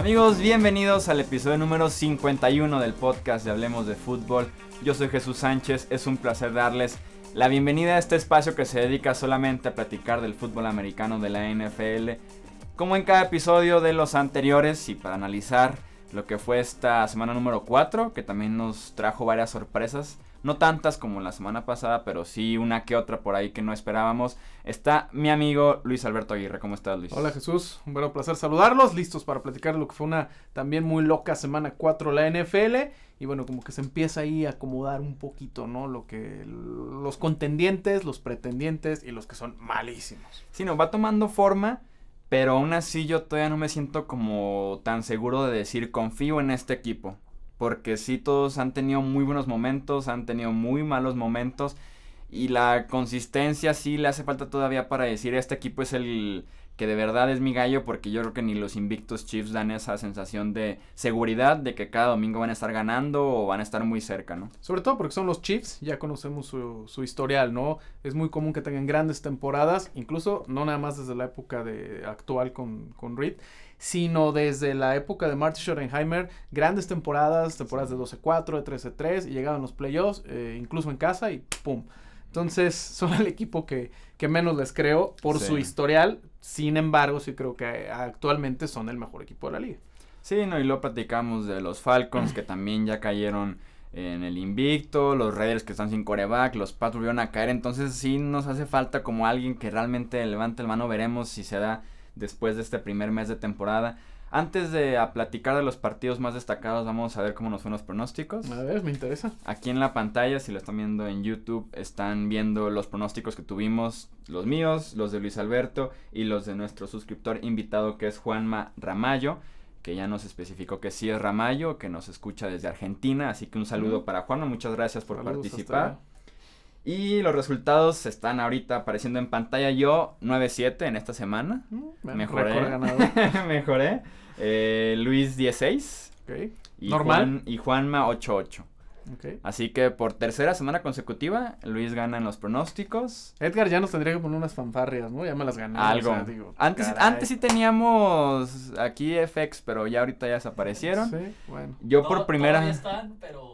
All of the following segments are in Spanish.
Amigos, bienvenidos al episodio número 51 del podcast de Hablemos de Fútbol. Yo soy Jesús Sánchez, es un placer darles la bienvenida a este espacio que se dedica solamente a platicar del fútbol americano de la NFL, como en cada episodio de los anteriores y para analizar lo que fue esta semana número 4, que también nos trajo varias sorpresas. No tantas como la semana pasada, pero sí una que otra por ahí que no esperábamos. Está mi amigo Luis Alberto Aguirre. ¿Cómo estás, Luis? Hola Jesús, un verdadero placer saludarlos. Listos para platicar lo que fue una también muy loca semana 4 la NFL. Y bueno, como que se empieza ahí a acomodar un poquito, ¿no? Lo que los contendientes, los pretendientes y los que son malísimos. Sí, no, va tomando forma. Pero aún así yo todavía no me siento como tan seguro de decir confío en este equipo porque sí todos han tenido muy buenos momentos, han tenido muy malos momentos y la consistencia sí le hace falta todavía para decir este equipo es el que de verdad es mi gallo porque yo creo que ni los Invictus Chiefs dan esa sensación de seguridad de que cada domingo van a estar ganando o van a estar muy cerca, ¿no? Sobre todo porque son los Chiefs, ya conocemos su, su historial, ¿no? Es muy común que tengan grandes temporadas, incluso no nada más desde la época de actual con, con Reed, sino desde la época de Marty Schottenheimer, grandes temporadas, temporadas de 12-4, de 13-3, y llegaban los playoffs, eh, incluso en casa, y ¡pum! Entonces, son el equipo que, que menos les creo por su historial. Sin embargo, sí creo que actualmente son el mejor equipo de la liga. Sí, no, y luego platicamos de los Falcons que también ya cayeron en el invicto, los Raiders que están sin coreback, los Pats volvieron a caer, entonces sí nos hace falta como alguien que realmente levante el mano, veremos si se da después de este primer mes de temporada. Antes de a platicar de los partidos más destacados, vamos a ver cómo nos fueron los pronósticos. A ver, me interesa. Aquí en la pantalla, si lo están viendo en YouTube, están viendo los pronósticos que tuvimos, los míos, los de Luis Alberto y los de nuestro suscriptor invitado que es Juanma Ramayo, que ya nos especificó que sí es Ramayo, que nos escucha desde Argentina, así que un saludo para Juanma, muchas gracias por participar. Y los resultados están ahorita apareciendo en pantalla. Yo 9-7 en esta semana. Mm, mejoré. Mejoré. Eh, Luis 16. Okay. Y Normal. y Juanma 8-8. Okay. Así que por tercera semana consecutiva, Luis gana en los pronósticos. Edgar ya nos tendría que poner unas fanfarrias, ¿no? Ya me las gané. Algo. antes, antes sí teníamos aquí FX, pero ya ahorita ya desaparecieron. Sí, bueno. Yo por primera. están, pero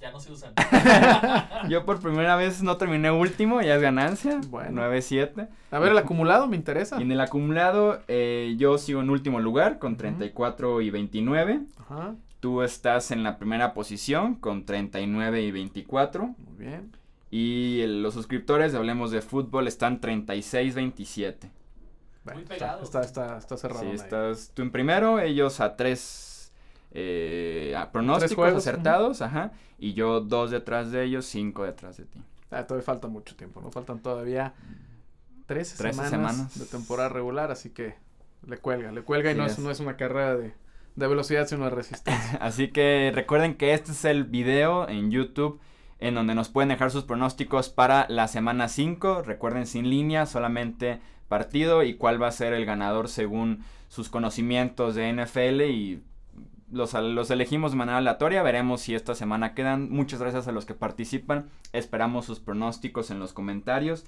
ya no se usan. Yo por primera vez no terminé último, ya es ganancia. Bueno. 9-7. A ver, el acumulado me interesa. Y en el acumulado eh, yo sigo en último lugar con 34 y 29. Ajá. Tú estás en la primera posición con 39 y 24. Muy bien. Y los suscriptores, hablemos de fútbol, están 36-27. Muy pegado. Está, está, está, cerrado. Sí, estás tú en primero, ellos a 3 eh, pronósticos acertados, ajá, y yo dos detrás de ellos, cinco detrás de ti. Ah, todavía falta mucho tiempo, ¿no? Faltan todavía 13, semanas, de temporada regular, así que le cuelga, le cuelga y no es, no es una carrera de, de velocidad, sino de resistencia. así que recuerden que este es el video en YouTube en donde nos pueden dejar sus pronósticos para la semana 5. Recuerden sin línea, solamente partido y cuál va a ser el ganador según sus conocimientos de NFL y los, los, elegimos de manera aleatoria. Veremos si esta semana quedan. Muchas gracias a los que participan. Esperamos sus pronósticos en los comentarios.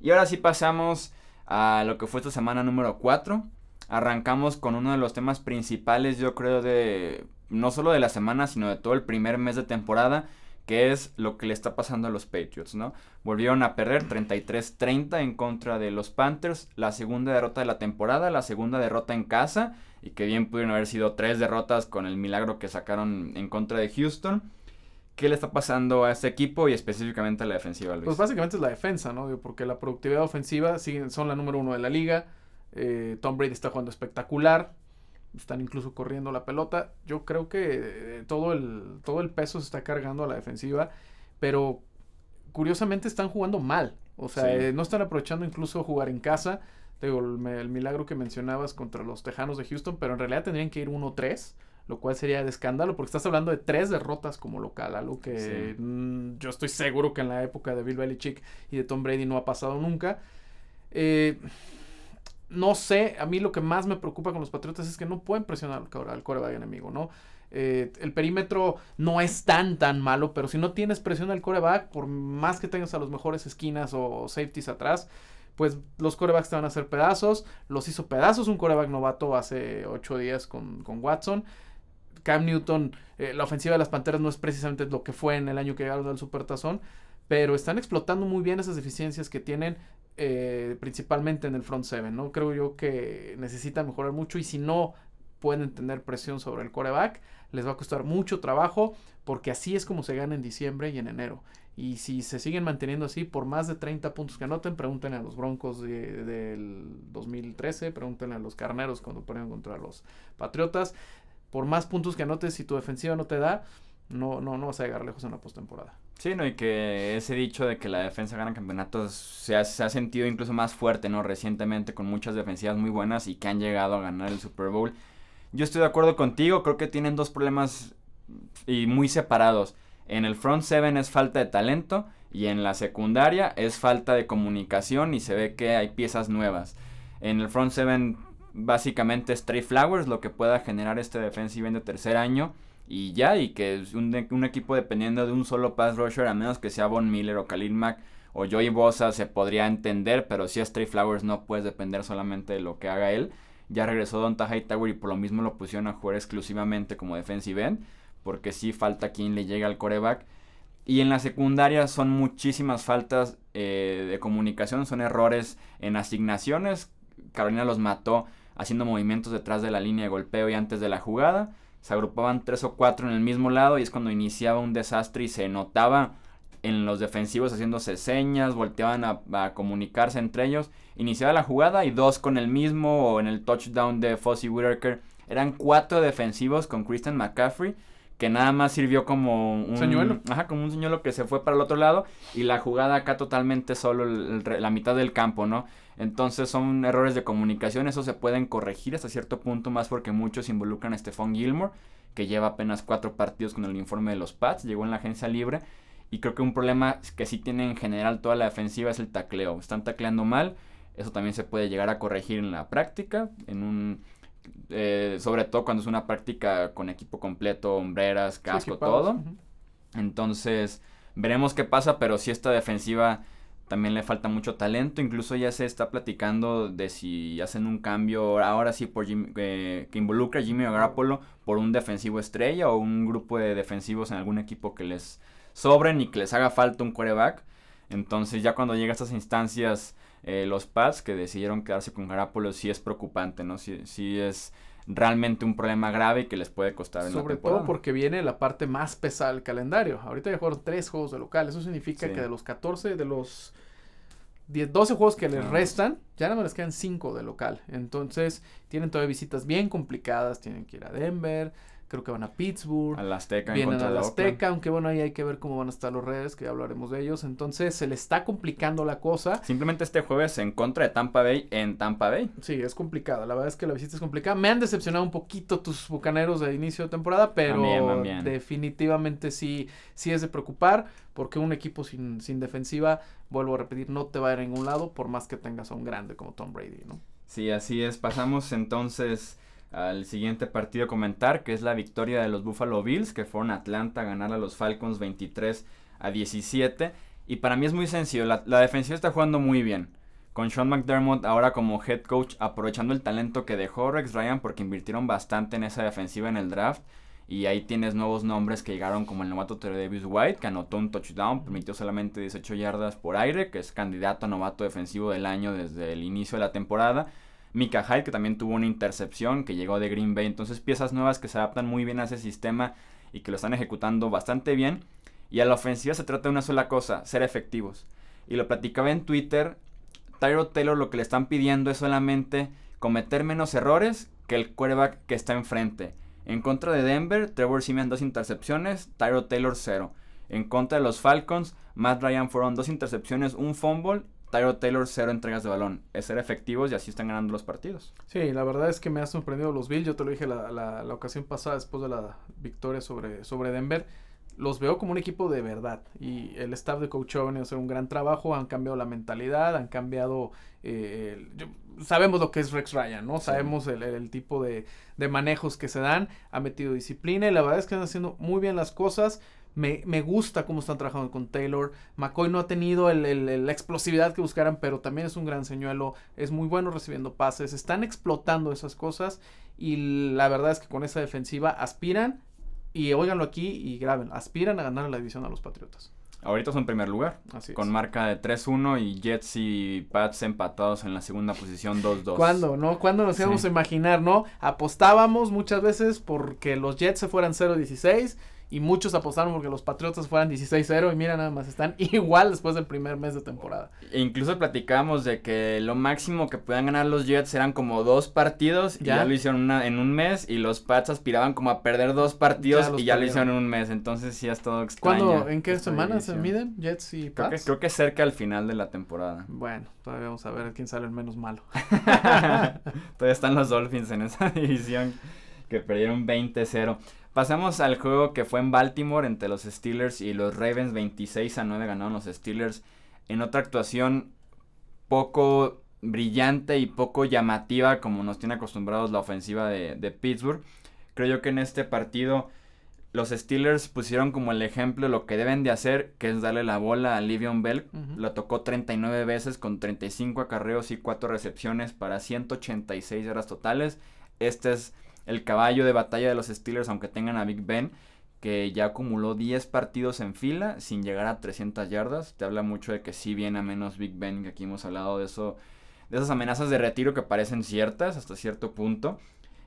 Y ahora sí pasamos a lo que fue esta semana número 4. Arrancamos con uno de los temas principales, yo creo, de no solo de la semana, sino de todo el primer mes de temporada, que es lo que le está pasando a los Patriots, ¿no? Volvieron a perder 33-30 en contra de los Panthers, la segunda derrota de la temporada, la segunda derrota en casa y que bien pudieron haber sido tres derrotas con el milagro que sacaron en contra de Houston. ¿Qué le está pasando a este equipo y específicamente a la defensiva, Luis? Pues básicamente es la defensa, ¿no? Porque la productividad ofensiva siguen, son la número uno de la liga. Eh, Tom Brady está jugando espectacular. Están incluso corriendo la pelota. Yo creo que eh, todo, el, todo el peso se está cargando a la defensiva. Pero curiosamente están jugando mal. O sea, eh, no están aprovechando incluso jugar en casa digo, el, milagro que mencionabas contra los Tejanos de Houston, pero en realidad tendrían que ir 1-3, lo cual sería de escándalo, porque estás hablando de tres derrotas como local, algo que mm, yo estoy seguro que en la época de Bill Belichick y de Tom Brady no ha pasado nunca. Eh, no sé, a mí lo que más me preocupa con los Patriotas es que no pueden presionar al coreback enemigo, ¿no? Eh, el perímetro no es tan tan malo, pero si no tienes presión al coreback, por más que tengas a los mejores esquinas o safeties atrás, pues los corebacks te van a hacer pedazos. Los hizo pedazos un coreback novato hace ocho días con, con Watson. Cam Newton, eh, la ofensiva de las Panteras no es precisamente lo que fue en el año que llegaron al Supertazón, pero están explotando muy bien esas deficiencias que tienen eh, principalmente en el front seven, ¿no? Creo yo que necesitan mejorar mucho y si no pueden tener presión sobre el coreback, les va a costar mucho trabajo porque así es como se gana en diciembre y en enero. Y si se siguen manteniendo así por más de 30 puntos que anoten, pregúntenle a los Broncos del 2013, pregúntenle a los Carneros cuando ponen contra los Patriotas. Por más puntos que anotes, si tu defensiva no te da, no, no, no vas a llegar lejos en la postemporada. Sí, ¿no? Y que ese dicho de que la defensa gana campeonatos se ha, se ha sentido incluso más fuerte, ¿no? Recientemente con muchas defensivas muy buenas y que han llegado a ganar el Super Bowl. Yo estoy de acuerdo contigo, creo que tienen dos problemas y muy separados. En el front seven es falta de talento y en la secundaria es falta de comunicación y se ve que hay piezas nuevas. En el front seven básicamente es Trey Flowers lo que pueda generar este defensive de tercer año y ya, y que es un, un, equipo dependiendo de un solo pass rusher, a menos que sea Von Miller o Khalil Mack o Joey Bosa, se podría entender, pero si es Trey Flowers no puedes depender solamente de lo que haga él. Ya regresó Don Hightower y por lo mismo lo pusieron a jugar exclusivamente como defensive end porque sí falta quien le llegue al coreback. Y en la secundaria son muchísimas faltas eh, de comunicación, son errores en asignaciones. Carolina los mató haciendo movimientos detrás de la línea de golpeo y antes de la jugada. Se agrupaban tres o cuatro en el mismo lado y es cuando iniciaba un desastre y se notaba en los defensivos haciéndose señas, volteaban a, a, comunicarse entre ellos. Iniciaba la jugada y dos con el mismo o en el touchdown de Fossey Whitaker. Eran cuatro defensivos con Christian McCaffrey que nada más sirvió como un señuelo. Ajá, como un señuelo que se fue para el otro lado y la jugada acá totalmente solo el, la mitad del campo, ¿no? Entonces son errores de comunicación, eso se pueden corregir hasta cierto punto más porque muchos involucran a Stephon Gilmore, que lleva apenas cuatro partidos con el uniforme de los Pats, llegó en la agencia libre y creo que un problema que sí tiene en general toda la defensiva es el tacleo, están tacleando mal, eso también se puede llegar a corregir en la práctica, en un eh, sobre todo cuando es una práctica con equipo completo, hombreras, casco, sí, todo. Uh -huh. Entonces, veremos qué pasa, pero si esta defensiva también le falta mucho talento. Incluso ya se está platicando de si hacen un cambio ahora sí por Jimmy, eh, que involucra a Jimmy Garoppolo por un defensivo estrella o un grupo de defensivos en algún equipo que les sobren y que les haga falta un quarterback. Entonces ya cuando llega a estas instancias eh, los Pats que decidieron quedarse con Garapolo sí es preocupante, ¿no? Sí, sí es realmente un problema grave y que les puede costar en Sobre la todo porque viene la parte más pesada del calendario. Ahorita ya jugaron tres juegos de local. Eso significa sí. que de los 14, de los 10, 12 juegos que les restan, ya nada más les quedan 5 de local. Entonces, tienen todavía visitas bien complicadas. Tienen que ir a Denver, creo que van a Pittsburgh. A la Azteca. Vienen a la Azteca, aunque bueno, ahí hay que ver cómo van a estar los redes, que ya hablaremos de ellos. Entonces, se le está complicando la cosa. Simplemente este jueves en contra de Tampa Bay en Tampa Bay. Sí, es complicada. La verdad es que la visita es complicada. Me han decepcionado un poquito tus bucaneros de inicio de temporada, pero también, también. definitivamente sí, sí es de preocupar, porque un equipo sin, sin defensiva, vuelvo a repetir, no te va a ir a ningún lado, por más que tengas a un grande como Tom Brady, ¿no? Sí, así es. Pasamos entonces al siguiente partido comentar, que es la victoria de los Buffalo Bills, que fueron a Atlanta a ganar a los Falcons 23 a 17. Y para mí es muy sencillo, la, la, defensiva está jugando muy bien. Con Sean McDermott ahora como head coach, aprovechando el talento que dejó Rex Ryan, porque invirtieron bastante en esa defensiva en el draft. Y ahí tienes nuevos nombres que llegaron como el novato Davis White, que anotó un touchdown, permitió solamente 18 yardas por aire, que es candidato a novato defensivo del año desde el inicio de la temporada. Mika Hyde, que también tuvo una intercepción, que llegó de Green Bay. Entonces piezas nuevas que se adaptan muy bien a ese sistema y que lo están ejecutando bastante bien. Y a la ofensiva se trata de una sola cosa, ser efectivos. Y lo platicaba en Twitter, Tyro Taylor lo que le están pidiendo es solamente cometer menos errores que el quarterback que está enfrente. En contra de Denver, Trevor Simeon dos intercepciones, Tyro Taylor cero. En contra de los Falcons, Matt Ryan fueron dos intercepciones, un fumble Tyro Taylor cero entregas de balón. Es ser efectivos y así están ganando los partidos. Sí, la verdad es que me ha sorprendido los Bills. Yo te lo dije la, la, la, ocasión pasada después de la victoria sobre, sobre Denver. Los veo como un equipo de verdad. Y el staff de coach ha venido a hacer un gran trabajo. Han cambiado la mentalidad, han cambiado... Eh, yo, sabemos lo que es Rex Ryan, ¿no? Sí. Sabemos el, el, tipo de, de manejos que se dan. Ha metido disciplina y la verdad es que están haciendo muy bien las cosas Me, me gusta cómo están trabajando con Taylor. McCoy no ha tenido el, el, la explosividad que buscaran, pero también es un gran señuelo. Es muy bueno recibiendo pases. Están explotando esas cosas. Y la verdad es que con esa defensiva aspiran. Y óiganlo aquí y graben. Aspiran a ganar la división a los Patriotas. Ahorita son primer lugar. Así con es. marca de 3-1 y Jets y Pats empatados en la segunda posición 2-2. ¿Cuándo, no? ¿Cuándo nos íbamos Sí. a imaginar, no? Apostábamos muchas veces porque los Jets se fueran 0-16 y muchos apostaron porque los Patriotas fueran 16-0 y mira nada más, están igual después del primer mes de temporada. E incluso platicábamos de que lo máximo que podían ganar los Jets eran como dos partidos y Ya. ya lo hicieron una, en un mes y los Pats aspiraban como a perder dos partidos Ya y ya lo perdieron. hicieron en un mes. Entonces sí es todo extraño. ¿Cuándo, en qué semana se división. miden Jets y Creo que, Pats? creo que cerca al final de la temporada. Bueno, todavía vamos a ver quién sale el menos malo. Todavía están los Dolphins en esa división que perdieron 20-0. Pasamos al juego que fue en Baltimore entre los Steelers y los Ravens. 26 a 9 ganaron los Steelers. En otra actuación poco brillante y poco llamativa como nos tiene acostumbrados la ofensiva de, de Pittsburgh. Creo yo que en este partido los Steelers pusieron como el ejemplo lo que deben de hacer, que es darle la bola a Livion Bell. Ujú. Lo tocó 39 veces con 35 acarreos y 4 recepciones para 186 yardas totales. Este es el caballo de batalla de los Steelers, aunque tengan a Big Ben, que ya acumuló 10 partidos en fila sin llegar a 300 yardas. Te habla mucho de que sí viene a menos Big Ben, que aquí hemos hablado de eso, de esas amenazas de retiro que parecen ciertas hasta cierto punto.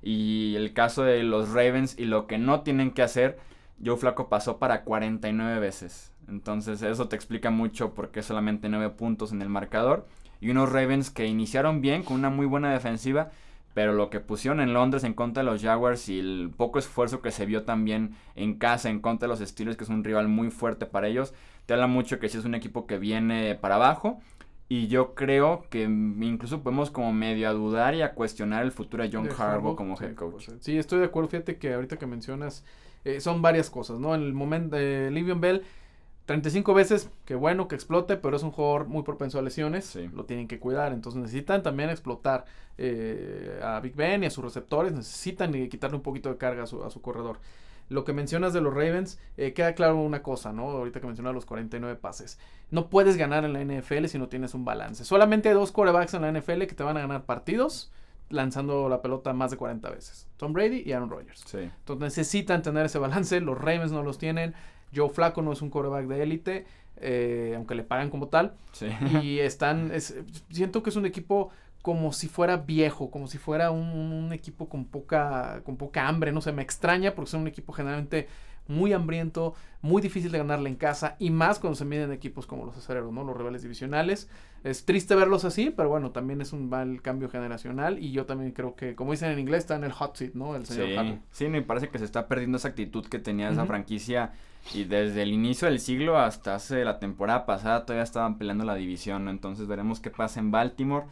Y el caso de los Ravens y lo que no tienen que hacer, Joe Flaco pasó para 49 veces. Entonces eso te explica mucho por qué solamente 9 puntos en el marcador. Y unos Ravens que iniciaron bien con una muy buena defensiva. Pero lo que pusieron en Londres en contra de los Jaguars y el poco esfuerzo que se vio también en casa en contra de los Steelers, que es un rival muy fuerte para ellos, te habla mucho que sí es un equipo que viene para abajo. Y yo creo que incluso podemos como medio a dudar y a cuestionar el futuro de John De Harbaugh como head coach. Sí, estoy de acuerdo. Fíjate que ahorita que mencionas, eh, son varias cosas, ¿no? En el momento de Livion Bell, 35 veces, que bueno que explote, pero es un jugador muy propenso a lesiones. Sí. Lo tienen que cuidar. Entonces necesitan también explotar eh, a Big Ben y a sus receptores. Necesitan quitarle un poquito de carga a su, a su corredor. Lo que mencionas de los Ravens, eh, queda claro una cosa, ¿no? Ahorita que mencionas los 49 pases. No puedes ganar en la NFL si no tienes un balance. Solamente hay dos quarterbacks en la NFL que te van a ganar partidos lanzando la pelota más de 40 veces. Tom Brady y Aaron Rodgers. Sí. Entonces necesitan tener ese balance. Los Ravens no los tienen. Joe Flaco no es un quarterback de élite, eh, aunque le pagan como tal. Sí. Y están, es- siento que es un equipo como si fuera viejo, como si fuera un, un equipo con poca, con poca hambre, no sé, me extraña porque son un equipo generalmente muy hambriento, muy difícil de ganarle en casa y más cuando se miden equipos como los acereros, ¿no? Los rivales divisionales. Es triste verlos así, pero bueno, también es un mal cambio generacional y yo también creo que, como dicen en inglés, está en el hot seat, ¿no? El señor Sí, sí, me parece que se está perdiendo esa actitud que tenía esa franquicia y desde el inicio del siglo hasta hace la temporada pasada todavía estaban peleando la división, ¿no? entonces veremos qué pasa en Baltimore.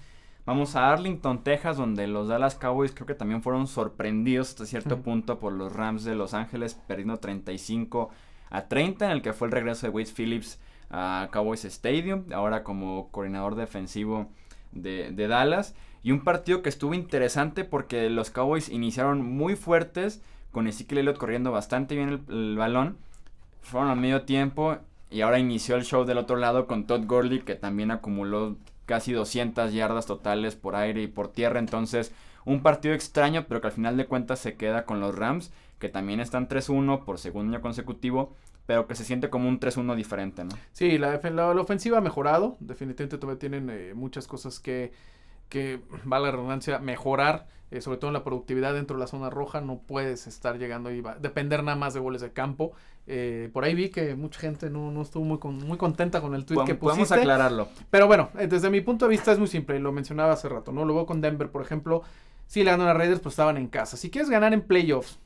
Vamos a Arlington, Texas, donde los Dallas Cowboys creo que también fueron sorprendidos hasta cierto punto por los Rams de Los Ángeles, perdiendo 35 a 30, en el que fue el regreso de Wade Phillips a Cowboys Stadium, ahora como coordinador defensivo de, Dallas. Y un partido que estuvo interesante porque los Cowboys iniciaron muy fuertes, con Ezekiel Elliott corriendo bastante bien el, el balón. Fueron al medio tiempo y ahora inició el show del otro lado con Todd Gurley, que también acumuló casi 200 yardas totales por aire y por tierra. Entonces, un partido extraño, pero que al final de cuentas se queda con los Rams, que también están 3-1 por segundo año consecutivo, pero que se siente como un 3-1 diferente, ¿no? Sí, la, la- la ofensiva ha mejorado. Definitivamente todavía tienen eh, muchas cosas que, que, va la redundancia, mejorar. eh, sobre todo en la productividad dentro de la zona roja. No puedes estar llegando y va- depender nada más de goles de campo. Eh, por ahí vi que mucha gente no, no estuvo muy, con- muy contenta con el tweet que Podemos- Podemos pusiste. aclararlo. Pero bueno, desde mi punto de vista es muy simple, lo mencionaba hace rato, ¿no? Lo veo con Denver, por ejemplo. Si le ganan a Raiders, pues estaban en casa. Si quieres ganar en playoffs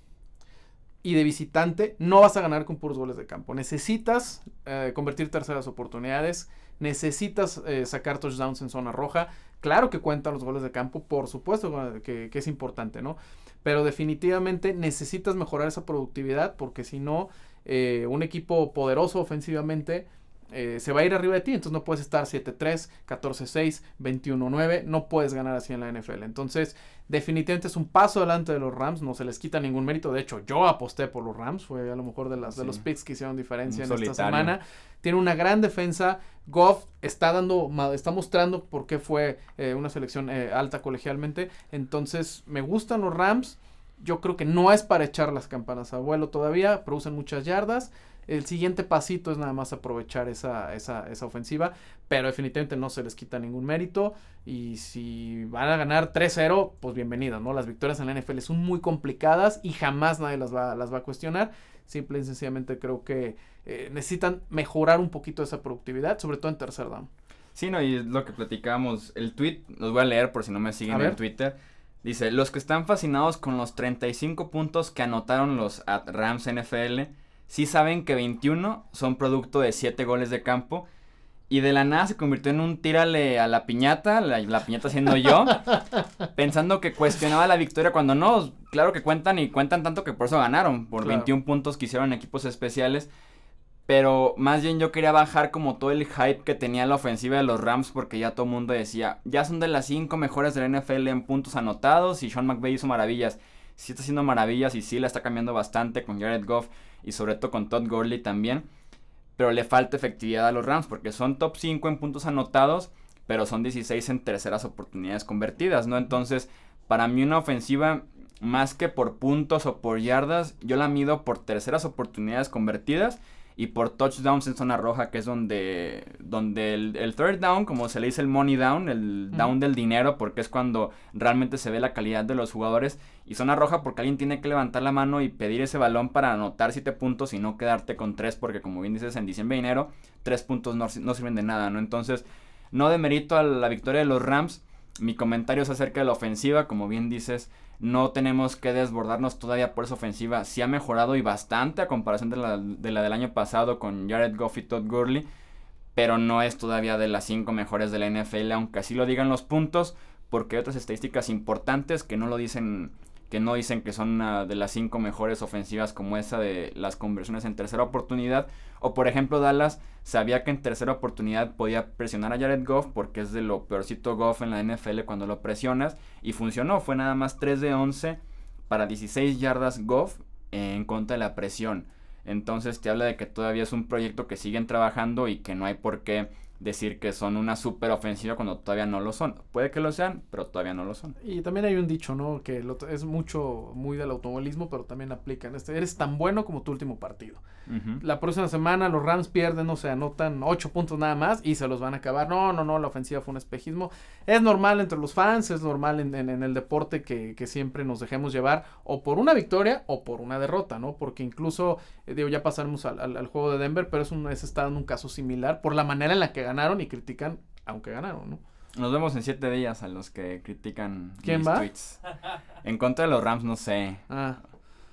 y de visitante, no vas a ganar con puros goles de campo. Necesitas eh, convertir terceras oportunidades, necesitas eh, sacar touchdowns en zona roja. Claro que cuentan los goles de campo, por supuesto que, que es importante, ¿no? Pero definitivamente necesitas mejorar esa productividad porque si no, eh, un equipo poderoso ofensivamente eh, se va a ir arriba de ti, entonces no puedes estar 7-3, 14-6, 21-9, no puedes ganar así en la NFL. Entonces, definitivamente es un paso adelante de los Rams, no se les quita ningún mérito. De hecho, yo aposté por los Rams, fue a lo mejor de, las, de los picks que hicieron diferencia en esta semana. Tiene una gran defensa. Goff está dando, está mostrando por qué fue eh, una selección eh, alta colegialmente. Entonces, me gustan los Rams. Yo creo que no es para echar las campanas a vuelo todavía, producen muchas yardas. El siguiente pasito es nada más aprovechar esa, esa, esa ofensiva, pero definitivamente no se les quita ningún mérito. Y si van a ganar 3-0, pues bienvenido, ¿no? Las victorias en la NFL son muy complicadas y jamás nadie las va, las va a cuestionar. Simple y sencillamente creo que eh, necesitan mejorar un poquito esa productividad, sobre todo en tercer down. Sí, no, y es lo que platicábamos. El tweet, los voy a leer por si no me siguen en Twitter. Dice, los que están fascinados con los 35 puntos que anotaron los Rams NFL sí saben que 21 son producto de 7 goles de campo. Y de la nada se convirtió en un tírale a la piñata, la, piñata siendo yo, pensando que cuestionaba la victoria cuando no, claro que cuentan y cuentan tanto que por eso ganaron, por 21 puntos que hicieron equipos especiales. Pero más bien yo quería bajar como todo el hype que tenía la ofensiva de los Rams porque ya todo el mundo decía, ya son de las 5 mejores de la NFL en puntos anotados y Sean McVay hizo maravillas. Sí está haciendo maravillas y sí la está cambiando bastante con Jared Goff y sobre todo con Todd Gurley también. Pero le falta efectividad a los Rams porque son top 5 en puntos anotados, pero son 16 en terceras oportunidades convertidas, ¿no? Entonces, para mí una ofensiva más que por puntos o por yardas, yo la mido por terceras oportunidades convertidas y por touchdowns en zona roja, que es donde, donde el, third down, como se le dice el money down, el down del dinero, porque es cuando realmente se ve la calidad de los jugadores. Y zona roja porque alguien tiene que levantar la mano y pedir ese balón para anotar 7 puntos y no quedarte con 3, porque como bien dices, en diciembre y enero, 3 puntos no, no sirven de nada, ¿no? Entonces, no demerito a la victoria de los Rams. Mi comentario es acerca de la ofensiva, como bien dices, no tenemos que desbordarnos todavía por esa ofensiva. Sí ha mejorado y bastante a comparación de la, de la del año pasado con Jared Goff y Todd Gurley. Pero no es todavía de las cinco mejores de la NFL, aunque así lo digan los puntos, porque hay otras estadísticas importantes que no lo dicen que no dicen que son de las cinco mejores ofensivas como esa de las conversiones en tercera oportunidad. O por ejemplo Dallas sabía que en tercera oportunidad podía presionar a Jared Goff porque es de lo peorcito Goff en la NFL cuando lo presionas. Y funcionó, fue nada más 3 de 11 para 16 yardas Goff en contra de la presión. Entonces te habla de que todavía es un proyecto que siguen trabajando y que no hay por qué decir que son una super ofensiva cuando todavía no lo son. Puede que lo sean, pero todavía no lo son. Y también hay un dicho, ¿no? Que es mucho, muy del automovilismo, pero también aplica en este. Eres tan bueno como tu último partido. La próxima semana los Rams pierden, o sea, anotan ocho puntos nada más y se los van a acabar. No, no, no, la ofensiva fue un espejismo. Es normal entre los fans, es normal en, el deporte que, siempre nos dejemos llevar o por una victoria o por una derrota, ¿no? Porque incluso, eh, digo, ya pasaremos al, juego de Denver, pero es, un, es está en un caso similar por la manera en la que ganaron y critican, aunque ganaron, ¿no? Nos vemos en siete días a los que critican ¿Quién va? tweets. En contra de los Rams, no sé. Ah.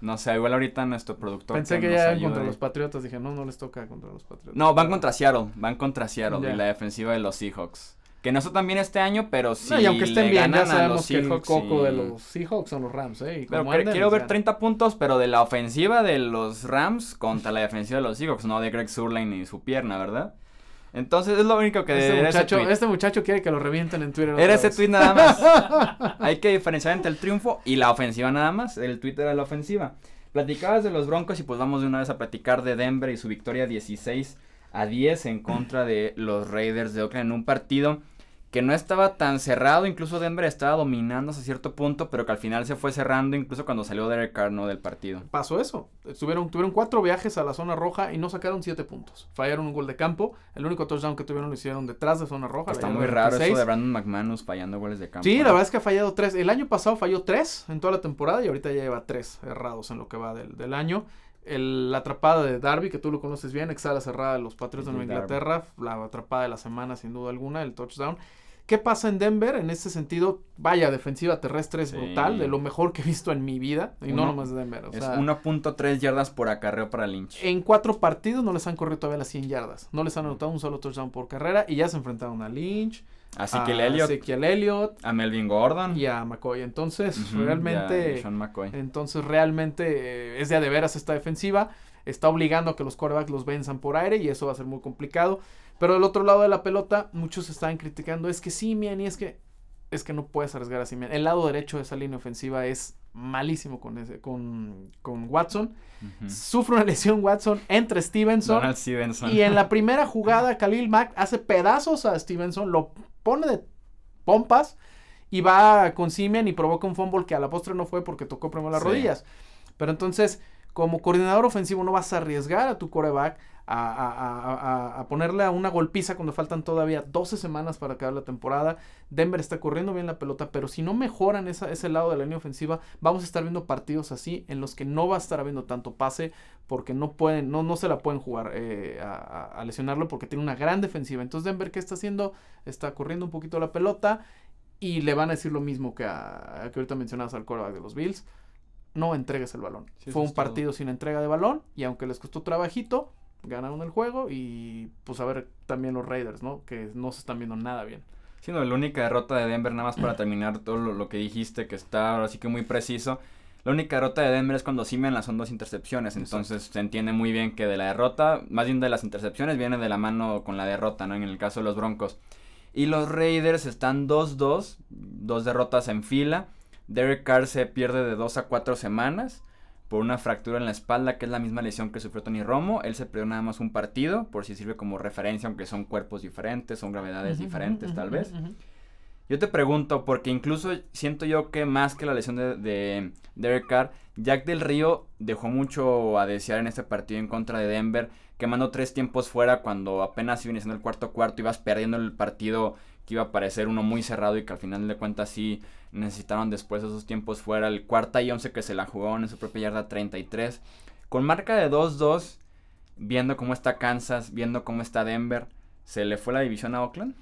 No sé, igual ahorita nuestro productor. Pensé que, ya contra los Patriotas. Dije, no, no les toca contra los Patriotas. No, van contra Seattle. Van contra Seattle y la defensiva de los Seahawks. Que no está tan bien este año, pero sí. y aunque estén bien, ya sabemos que el coco de los Seahawks son los Rams, ¿eh? pero quiero ver 30 puntos, pero de la ofensiva de los Rams contra la defensiva de los Seahawks, no de Greg Surlane y su pierna, ¿verdad? Entonces es lo único que este muchacho, este muchacho quiere que lo revienten en Twitter. Era ese tweet nada más. Hay que diferenciar entre el triunfo y la ofensiva nada más. El Twitter era la ofensiva. Platicabas de los Broncos y pues vamos de una vez a platicar de Denver y su victoria 16 a 10 en contra de los Raiders de Oakland en un partido que no estaba tan cerrado, incluso Denver estaba dominando hasta cierto punto, pero que al final se fue cerrando incluso cuando salió Derek Carr ¿no? del partido. Pasó eso, tuvieron, tuvieron cuatro viajes a la zona roja y no sacaron siete puntos. Fallaron un gol de campo, el único touchdown que tuvieron lo hicieron detrás de zona roja. Está muy raro eso de Brandon McManus fallando goles de campo. Sí, la verdad es que ha fallado tres. El año pasado falló tres en toda la temporada y ahorita ya lleva tres errados en lo que va del, del año. El, la atrapada de Darby, que tú lo conoces bien, ex cerrada de los Patriots de Nueva Inglaterra, la atrapada de la semana sin duda alguna, el touchdown. ¿Qué pasa en Denver? En ese sentido, vaya, defensiva terrestre es brutal, de lo mejor que he visto en mi vida, y no nomás de Denver. O es 1.3 yardas por acarreo para Lynch. En cuatro partidos no les han corrido todavía las 100 yardas, no les han anotado un solo touchdown por carrera, y ya se enfrentaron a Lynch, a Ezekiel Elliott, Elliott, a Melvin Gordon y a McCoy. Entonces, realmente, entonces realmente eh, es de a de veras esta defensiva. está obligando a que los quarterbacks los venzan por aire y eso va a ser muy complicado. Pero del otro lado de la pelota, muchos estaban criticando, es que Simian y es que es que no puedes arriesgar a Simian. El lado derecho de esa línea ofensiva es malísimo con, ese, con, con Watson. Sufre una lesión Watson entre Stevenson, Stevenson. Y en la primera jugada, Khalil Mack hace pedazos a Stevenson, lo pone de pompas y va con Simian y provoca un fumble que a la postre no fue porque tocó primero las rodillas. Pero entonces, como coordinador ofensivo, no vas a arriesgar a tu coreback a, ponerle a una golpiza cuando faltan todavía 12 semanas para acabar la temporada. Denver está corriendo bien la pelota, pero si no mejoran esa, ese lado de la línea ofensiva, vamos a estar viendo partidos así en los que no va a estar habiendo tanto pase porque no pueden, no, no se la pueden jugar eh, a, lesionarlo porque tiene una gran defensiva. Entonces Denver, ¿qué está haciendo? Está corriendo un poquito la pelota y le van a decir lo mismo que, a, que ahorita mencionabas al coreback de los Bills. No entregues el balón. Fue un partido sin entrega de balón y aunque les costó trabajito, ganaron el juego y pues a ver también los Raiders, ¿no? Que no se están viendo nada bien. Sí, no, la única derrota de Denver, nada más para terminar todo lo, que dijiste, que está así que muy preciso. La única derrota de Denver es cuando Simen son dos intercepciones, entonces se entiende muy bien que de la derrota, más bien de las intercepciones, viene de la mano con la derrota, ¿no? En el caso de los Broncos. Y los Raiders están 2-2, dos derrotas en fila. Derek Carr se pierde de 2 a 4 semanas por una fractura en la espalda, que es la misma lesión que sufrió Tony Romo. Él se perdió nada más un partido, por si sirve como referencia, aunque son cuerpos diferentes, son gravedades diferentes tal vez. Yo te pregunto, porque incluso siento yo que más que la lesión de, de, Derek Carr, Jack del Río dejó mucho a desear en este partido en contra de Denver, quemando tres tiempos fuera cuando apenas iba iniciando el cuarto cuarto, ibas perdiendo el partido que iba a parecer uno muy cerrado y que al final de cuentas sí necesitaron después esos tiempos fuera. El cuarta y once que se la jugaron en su propia yarda 33. Con marca de 2-2, viendo cómo está Kansas, viendo cómo está Denver, ¿se le fue la división a Oakland?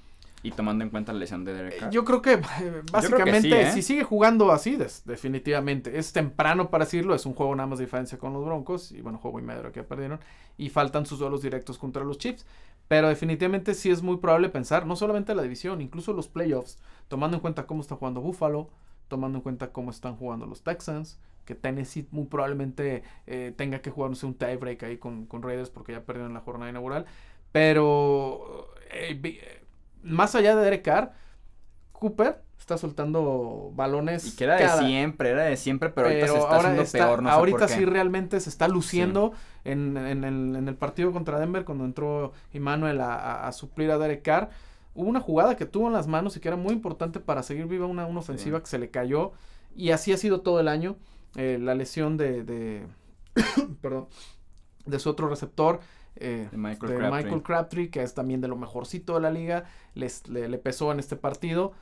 Y tomando en cuenta la lesión de Derek Carr. Yo creo que eh, básicamente ¿eh? si sigue jugando así, definitivamente. Es temprano para decirlo, es un juego nada más de diferencia con los Broncos. Y bueno, juego y medio que perdieron. Y faltan sus duelos directos contra los Chiefs. Pero definitivamente sí es muy probable pensar, no solamente la división, incluso los playoffs, tomando en cuenta cómo está jugando Buffalo, tomando en cuenta cómo están jugando los Texans, que Tennessee muy probablemente eh, tenga que jugarse un tiebreak ahí con, con, Raiders porque ya perdieron la jornada inaugural. Pero eh, eh, más allá de Derek Carr, Cooper está soltando balones. Y que era de siempre, era de siempre, pero, ahorita se está haciendo peor. No ahorita sí realmente se está luciendo en, en, el, en, el, partido contra Denver, cuando entró Emmanuel a, a, suplir a Derek Carr. Hubo una jugada que tuvo en las manos y que era muy importante para seguir viva una, una ofensiva que se le cayó. Y así ha sido todo el año. Eh, la lesión de, de perdón, de su otro receptor. Eh, de, Michael, Crabtree. que es también de lo mejorcito de la liga, les, le, le pesó en este partido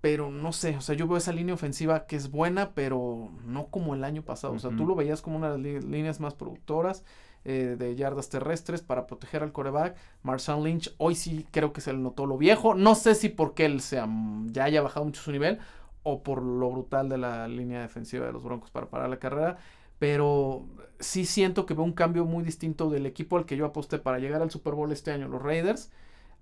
pero no sé, o sea, yo veo esa línea ofensiva que es buena, pero no como el año pasado. O sea, tú lo veías como una de las líneas más productoras eh, de yardas terrestres para proteger al coreback. Marshawn Lynch, hoy sí creo que se le notó lo viejo. No sé si porque él sea, ya haya bajado mucho su nivel o por lo brutal de la línea defensiva de los Broncos para parar la carrera. Pero sí siento que veo un cambio muy distinto del equipo al que yo aposté para llegar al Super Bowl este año, los Raiders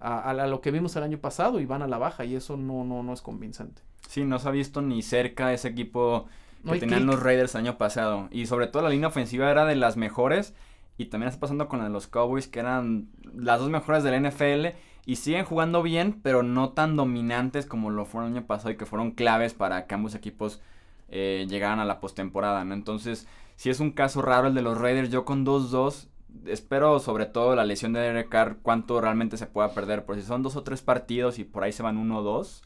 a, lo que vimos el año pasado y van a la baja y eso no, no, no es convincente. Sí, no se ha visto ni cerca ese equipo que tenían los Raiders el año pasado. Y sobre todo la línea ofensiva era de las mejores. Y también está pasando con los Cowboys, que eran las dos mejores del NFL. Y siguen jugando bien, pero no tan dominantes como lo fueron el año pasado y que fueron claves para que ambos equipos eh, llegaran a la postemporada, ¿no? Entonces, si es un caso raro el de los Raiders, yo con 2-2 espero sobre todo la lesión de Derek Carr, cuánto realmente se pueda perder. Por si son dos o tres partidos y por ahí se van 1-2,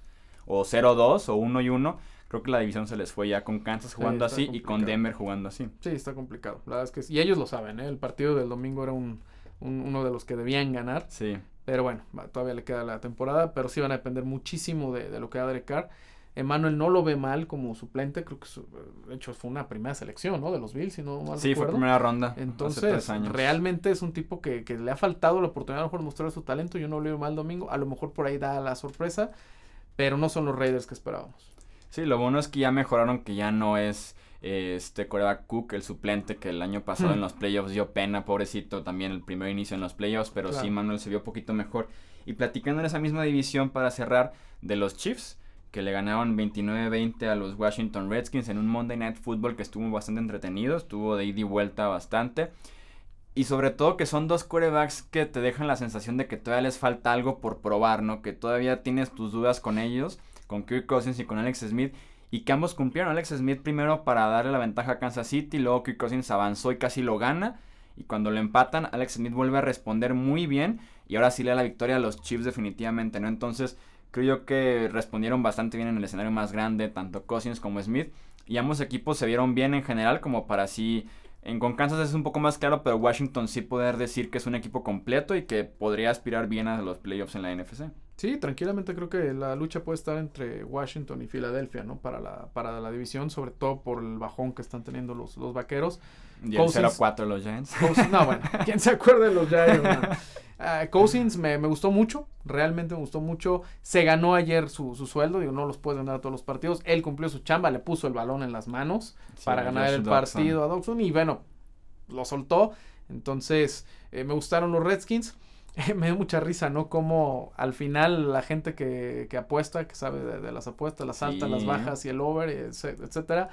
o 0-2, o 1 y 1, creo que la división se les fue ya con Kansas jugando así y con Denver jugando así. Sí, está complicado. La verdad es que y ellos lo saben, ¿eh? El partido del domingo era un, uno de los que debían ganar. Sí. Pero bueno, todavía le queda la temporada, pero sí van a depender muchísimo de, de lo que haga Derek Carr. Emanuel no lo ve mal como suplente, creo que de hecho fue una primera selección, ¿no? De los Bills, si no mal Sí, fue primera ronda. Entonces, realmente es un tipo que, que, le ha faltado la oportunidad de mostrar su talento. Yo no lo veo mal domingo, a lo mejor por ahí da la sorpresa, pero no son los Raiders que esperábamos. Sí, lo bueno es que ya mejoraron, que ya no es este Corea Cook, el suplente que el año pasado hmm. en los playoffs dio pena, pobrecito, también el primer inicio en los playoffs, pero sí, Manuel se vio un poquito mejor. Y platicando en esa misma división para cerrar de los Chiefs, que le ganaron 29-20 a los Washington Redskins en un Monday Night Football que estuvo bastante entretenido, estuvo de ida y vuelta bastante. Y sobre todo que son dos quarterbacks que te dejan la sensación de que todavía les falta algo por probar, ¿no? Que todavía tienes tus dudas con ellos, con Kirk Cousins y con Alex Smith. Y que ambos cumplieron. Alex Smith primero para darle la ventaja a Kansas City, luego Kirk Cousins avanzó y casi lo gana. Y cuando lo empatan, Alex Smith vuelve a responder muy bien. Y ahora sí le da la victoria a los Chiefs definitivamente, ¿no? Entonces creo yo que respondieron bastante bien en el escenario más grande, tanto Cousins como Smith. Y ambos equipos se vieron bien en general como para así en con Kansas es un poco más claro, pero Washington sí poder decir que es un equipo completo y que podría aspirar bien a los playoffs en la NFC. Sí, tranquilamente creo que la lucha puede estar entre Washington y Filadelfia, ¿no? Para la, para la división, sobre todo por el bajón que están teniendo los, los vaqueros. Y el 0-4 los Giants. no, bueno, ¿quién se acuerda de los Giants? Uh, Cousins me, me, gustó mucho, realmente me gustó mucho. Se ganó ayer su, su, sueldo, digo, no los puede ganar a todos los partidos. Él cumplió su chamba, le puso el balón en las manos sí, para ganar el partido a Dawson y bueno, lo soltó. Entonces, eh, me gustaron los Redskins. me dio mucha risa, ¿no? Como al final la gente que, que apuesta, que sabe de, de, las apuestas, las altas, las bajas y el over, etcétera.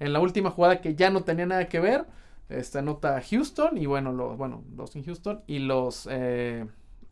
En la última jugada que ya no tenía nada que ver, esta nota Houston y bueno, los, bueno, los en Houston y los eh,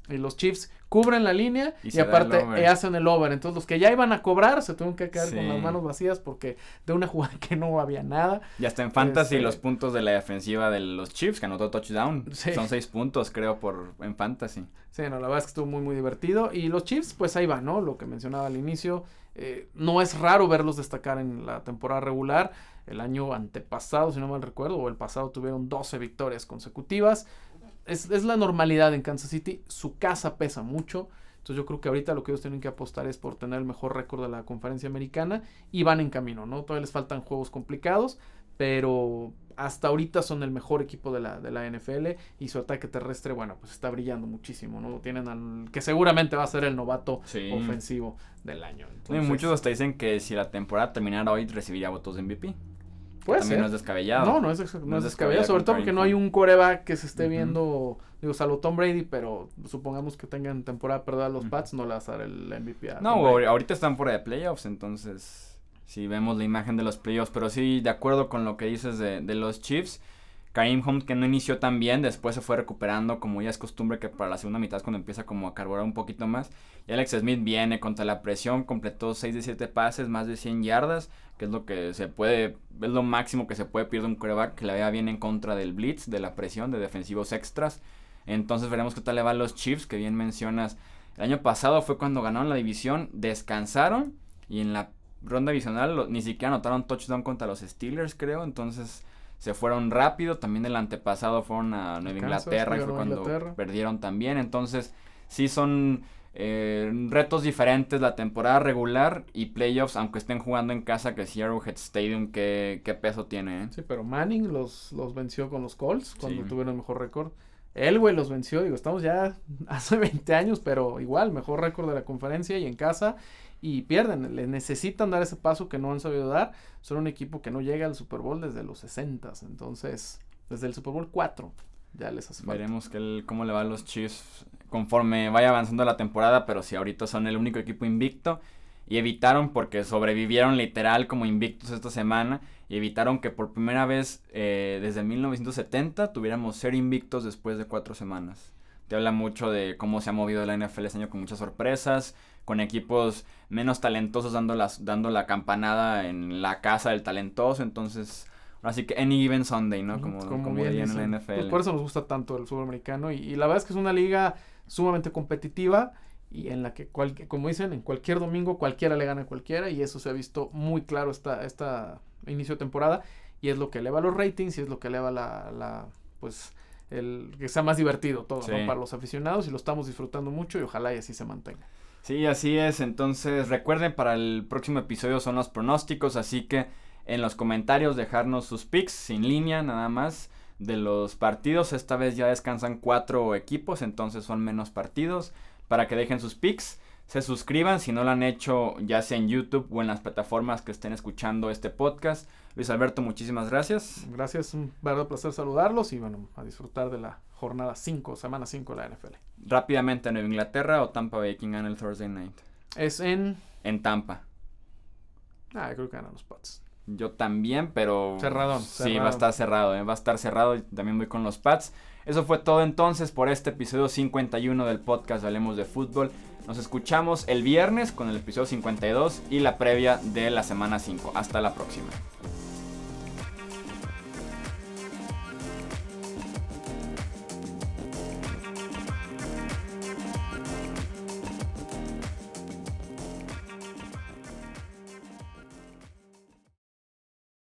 y los Chiefs cubren la línea y, y aparte el hacen el over. Entonces los que ya iban a cobrar se tuvieron que quedar sí. con las manos vacías porque de una jugada que no había nada. Y hasta en fantasy este... los puntos de la defensiva de los Chiefs que anotó touchdown. Sí. Son seis puntos creo por en fantasy. Sí, no, la verdad es que estuvo muy muy divertido. Y los Chiefs pues ahí van, ¿no? Lo que mencionaba al inicio. Eh, no es raro verlos destacar en la temporada regular. El año antepasado, si no mal recuerdo, o el pasado tuvieron 12 victorias consecutivas. Es, es, la normalidad en Kansas City. Su casa pesa mucho. Entonces yo creo que ahorita lo que ellos tienen que apostar es por tener el mejor récord de la conferencia americana. Y van en camino, ¿no? Todavía les faltan juegos complicados. Pero hasta ahorita son el mejor equipo de la, de la NFL. Y su ataque terrestre, bueno, pues está brillando muchísimo, ¿no? Tienen al que seguramente va a ser el novato sí. ofensivo del año. Entonces, y muchos hasta dicen que si la temporada terminara hoy recibiría votos de MVP. Puede también ser. no es descabellado. No, no es, no es descabellado, descabellado, sobre todo porque no hay un coreback que se esté uh -huh. viendo, digo, salvo Tom Brady, pero supongamos que tengan temporada perdida los uh -huh. Pats, no le vas a dar el MVP a No, ahorita están fuera de playoffs, entonces si vemos la imagen de los playoffs, pero sí, de acuerdo con lo que dices de, de los Chiefs, Karim Hunt que no inició tan bien, después se fue recuperando, como ya es costumbre que para la segunda mitad es cuando empieza como a carburar un poquito más. Y Alex Smith viene contra la presión, completó 6 de 7 pases, más de 100 yardas, que es lo que se puede, es lo máximo que se puede pedir de un coreback que la vea bien en contra del blitz, de la presión, de defensivos extras. Entonces veremos qué tal le va a los Chiefs, que bien mencionas. El año pasado fue cuando ganaron la división, descansaron y en la ronda divisional ni siquiera anotaron touchdown contra los Steelers, creo. Entonces se fueron rápido. También el antepasado fueron a Nueva Kansas, Inglaterra, que fue cuando Inglaterra. perdieron también. Entonces, sí son eh, retos diferentes la temporada regular y playoffs, aunque estén jugando en casa, que si Arrowhead Stadium, ¿qué, qué peso tiene? Eh? Sí, pero Manning los, los venció con los Colts cuando sí. tuvieron el mejor récord. Él, güey, los venció. Digo, estamos ya hace 20 años, pero igual, mejor récord de la conferencia y en casa y pierden, le necesitan dar ese paso que no han sabido dar. Son un equipo que no llega al Super Bowl desde los 60, entonces desde el Super Bowl 4 ya les hace. Veremos cómo le va a los Chiefs conforme vaya avanzando la temporada, pero si ahorita son el único equipo invicto y evitaron porque sobrevivieron literal como invictos esta semana y evitaron que por primera vez eh, desde 1970 tuviéramos ser invictos después de cuatro semanas. Te habla mucho de cómo se ha movido la NFL este año con muchas sorpresas, con equipos menos talentosos dando, las, dando la campanada en la casa del talentoso. Entonces, así que any given Sunday, ¿no? Como, como, como bien en la NFL. Pues por eso nos gusta tanto el fútbol americano. Y, y, la verdad es que es una liga sumamente competitiva y en la que, cual, como dicen, en cualquier domingo cualquiera le gana a cualquiera. Y eso se ha visto muy claro esta, esta inicio de temporada. Y es lo que eleva los ratings y es lo que eleva la, la pues, el que sea más divertido todo, sí. ¿no? Para los aficionados y lo estamos disfrutando mucho y ojalá y así se mantenga. Sí, así es. Entonces recuerden, para el próximo episodio son los pronósticos, así que en los comentarios dejarnos sus picks sin línea nada más de los partidos. Esta vez ya descansan cuatro equipos, entonces son menos partidos. Para que dejen sus picks, se suscriban si no lo han hecho ya sea en YouTube o en las plataformas que estén escuchando este podcast. Luis Alberto, muchísimas gracias. Gracias, un verdadero placer saludarlos y bueno, a disfrutar de la jornada 5, semana 5 de la NFL. Rápidamente, ¿Nueva Inglaterra o Tampa Bay? ¿Quién gana el Thursday night? Es en... En Tampa. Ah, yo creo que ganan los Pats. Yo también, pero... Cerradón, Sí, cerradón. va a estar cerrado, ¿eh? va a estar cerrado. y También voy con los Pats. Eso fue todo entonces por este episodio 51 del podcast Hablemos de Fútbol. Nos escuchamos el viernes con el episodio 52 y la previa de la semana 5. Hasta la próxima.